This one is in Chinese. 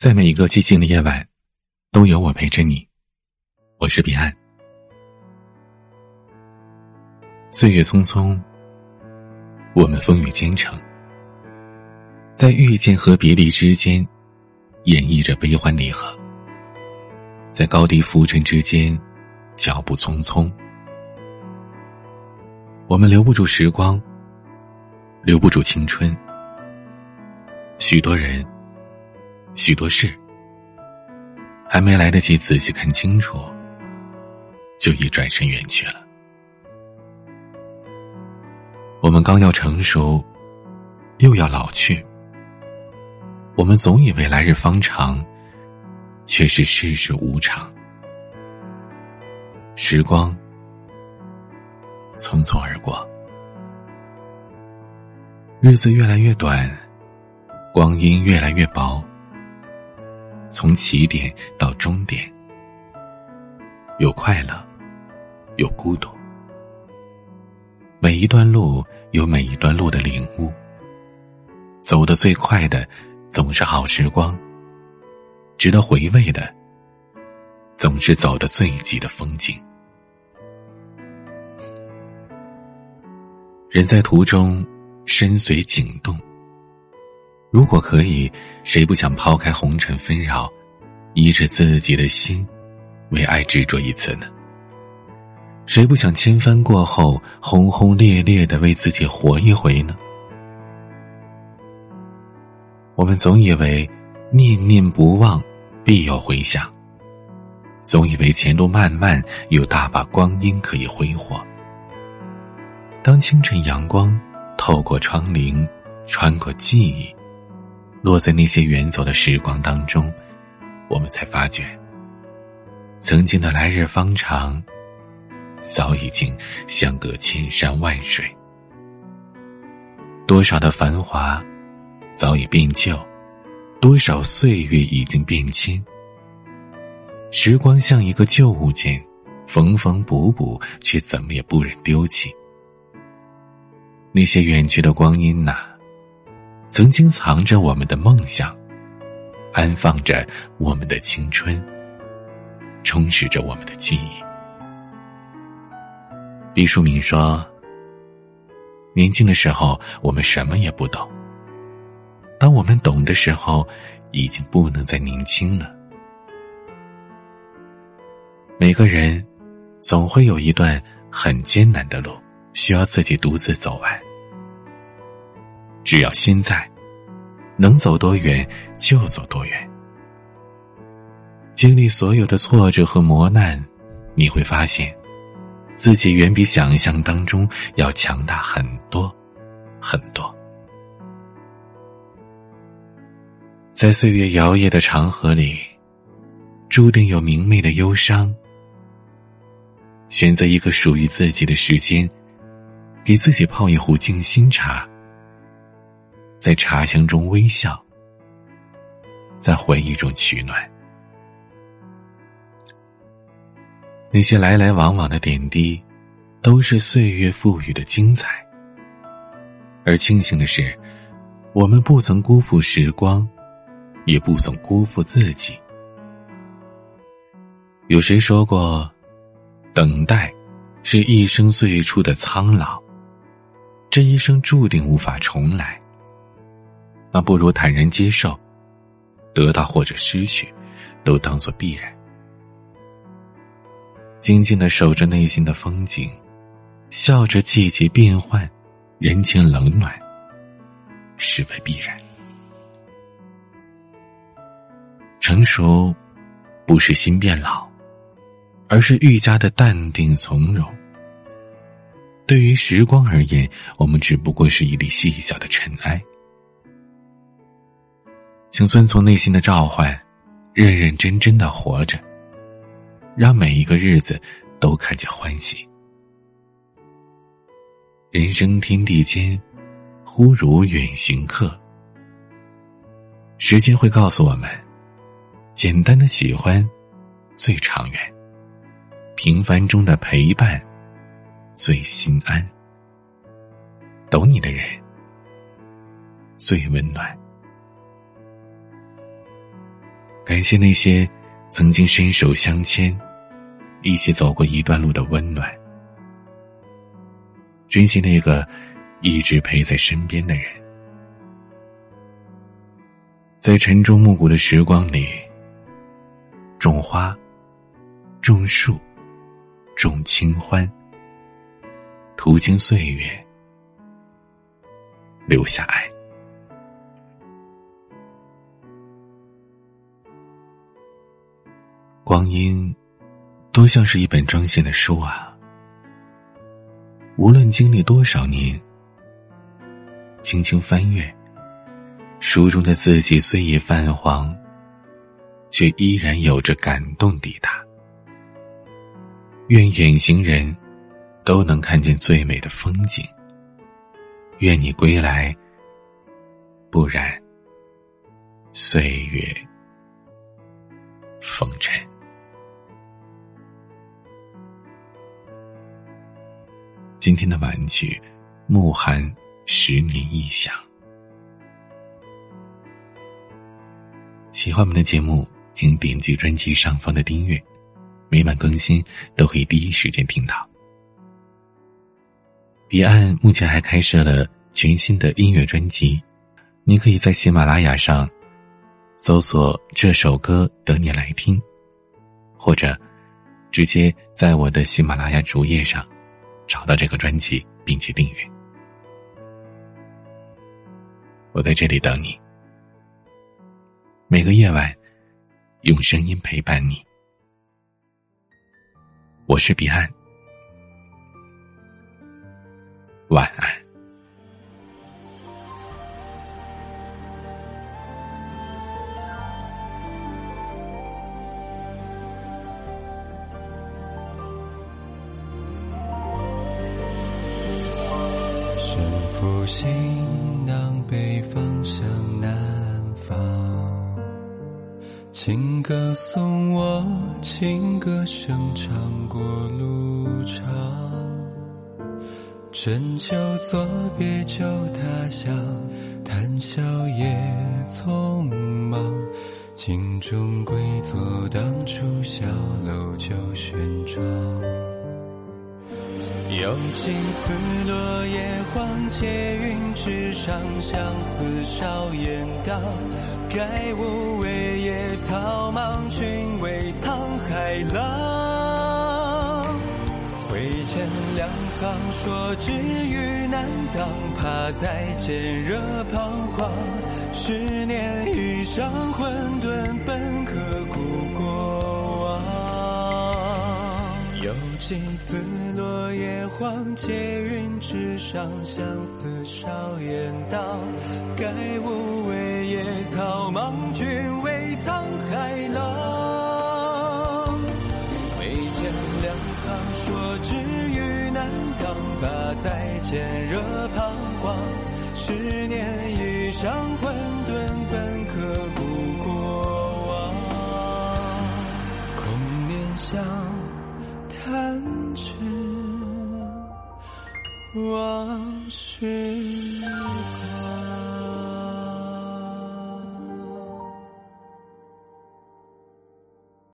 在每一个寂静的夜晚，都有我陪着你。我是彼岸。岁月匆匆，我们风雨兼程，在遇见和别离之间，演绎着悲欢离合；在高低浮沉之间，脚步匆匆。我们留不住时光，留不住青春。许多人。许多事还没来得及仔细看清楚，就已转身远去了。我们刚要成熟，又要老去。我们总以为来日方长，却是世事无常。时光匆匆而过，日子越来越短，光阴越来越薄。从起点到终点，有快乐，有孤独。每一段路有每一段路的领悟。走得最快的，总是好时光；值得回味的，总是走得最急的风景。人在途中，身随景动。如果可以，谁不想抛开红尘纷扰，依着自己的心，为爱执着一次呢？谁不想千帆过后，轰轰烈烈的为自己活一回呢？我们总以为念念不忘，必有回响；总以为前路漫漫，有大把光阴可以挥霍。当清晨阳光透过窗棂，穿过记忆。落在那些远走的时光当中，我们才发觉，曾经的来日方长，早已经相隔千山万水。多少的繁华，早已变旧；多少岁月已经变迁。时光像一个旧物件，缝缝补补，却怎么也不忍丢弃。那些远去的光阴呐。曾经藏着我们的梦想，安放着我们的青春，充实着我们的记忆。毕淑敏说：“年轻的时候，我们什么也不懂；当我们懂的时候，已经不能再年轻了。”每个人总会有一段很艰难的路，需要自己独自走完。只要心在，能走多远就走多远。经历所有的挫折和磨难，你会发现，自己远比想象当中要强大很多，很多。在岁月摇曳的长河里，注定有明媚的忧伤。选择一个属于自己的时间，给自己泡一壶静心茶。在茶香中微笑，在回忆中取暖。那些来来往往的点滴，都是岁月赋予的精彩。而庆幸的是，我们不曾辜负时光，也不曾辜负自己。有谁说过，等待是一生最初的苍老？这一生注定无法重来。那不如坦然接受，得到或者失去，都当做必然。静静的守着内心的风景，笑着季节变换，人情冷暖，视为必然。成熟，不是心变老，而是愈加的淡定从容。对于时光而言，我们只不过是一粒细小的尘埃。请遵从内心的召唤，认认真真的活着，让每一个日子都看见欢喜。人生天地间，忽如远行客。时间会告诉我们，简单的喜欢最长远，平凡中的陪伴最心安，懂你的人最温暖。感谢那些曾经伸手相牵、一起走过一段路的温暖，珍惜那个一直陪在身边的人。在晨钟暮鼓的时光里，种花、种树、种清欢，途经岁月，留下爱。光阴，多像是一本装线的书啊！无论经历多少年，轻轻翻阅，书中的字迹虽已泛黄，却依然有着感动抵达。愿远行人，都能看见最美的风景。愿你归来，不染岁月风尘。今天的晚曲，慕寒十年一响。喜欢我们的节目，请点击专辑上方的订阅，每晚更新都可以第一时间听到。彼岸目前还开设了全新的音乐专辑，你可以在喜马拉雅上搜索这首歌等你来听，或者直接在我的喜马拉雅主页上。找到这个专辑，并且订阅。我在这里等你，每个夜晚用声音陪伴你。我是彼岸，晚安。负行囊，北方向南方。情歌送我，情歌声唱过路长。春秋作别旧他乡，谈笑也匆忙。镜中归坐，当初小楼旧轩窗。有几次落叶黄，结云之上，相思少焉当。盖无为野草莽，君为沧海浪。挥剑两行，说知遇难当，怕再见热彷徨。十年一上，混沌本几次。落叶黄，结云之上，相思少焉当。盖无为野草莽，君为沧海浪。挥剑两行，说知遇难当，把再见惹彷徨。十年一上，往事光。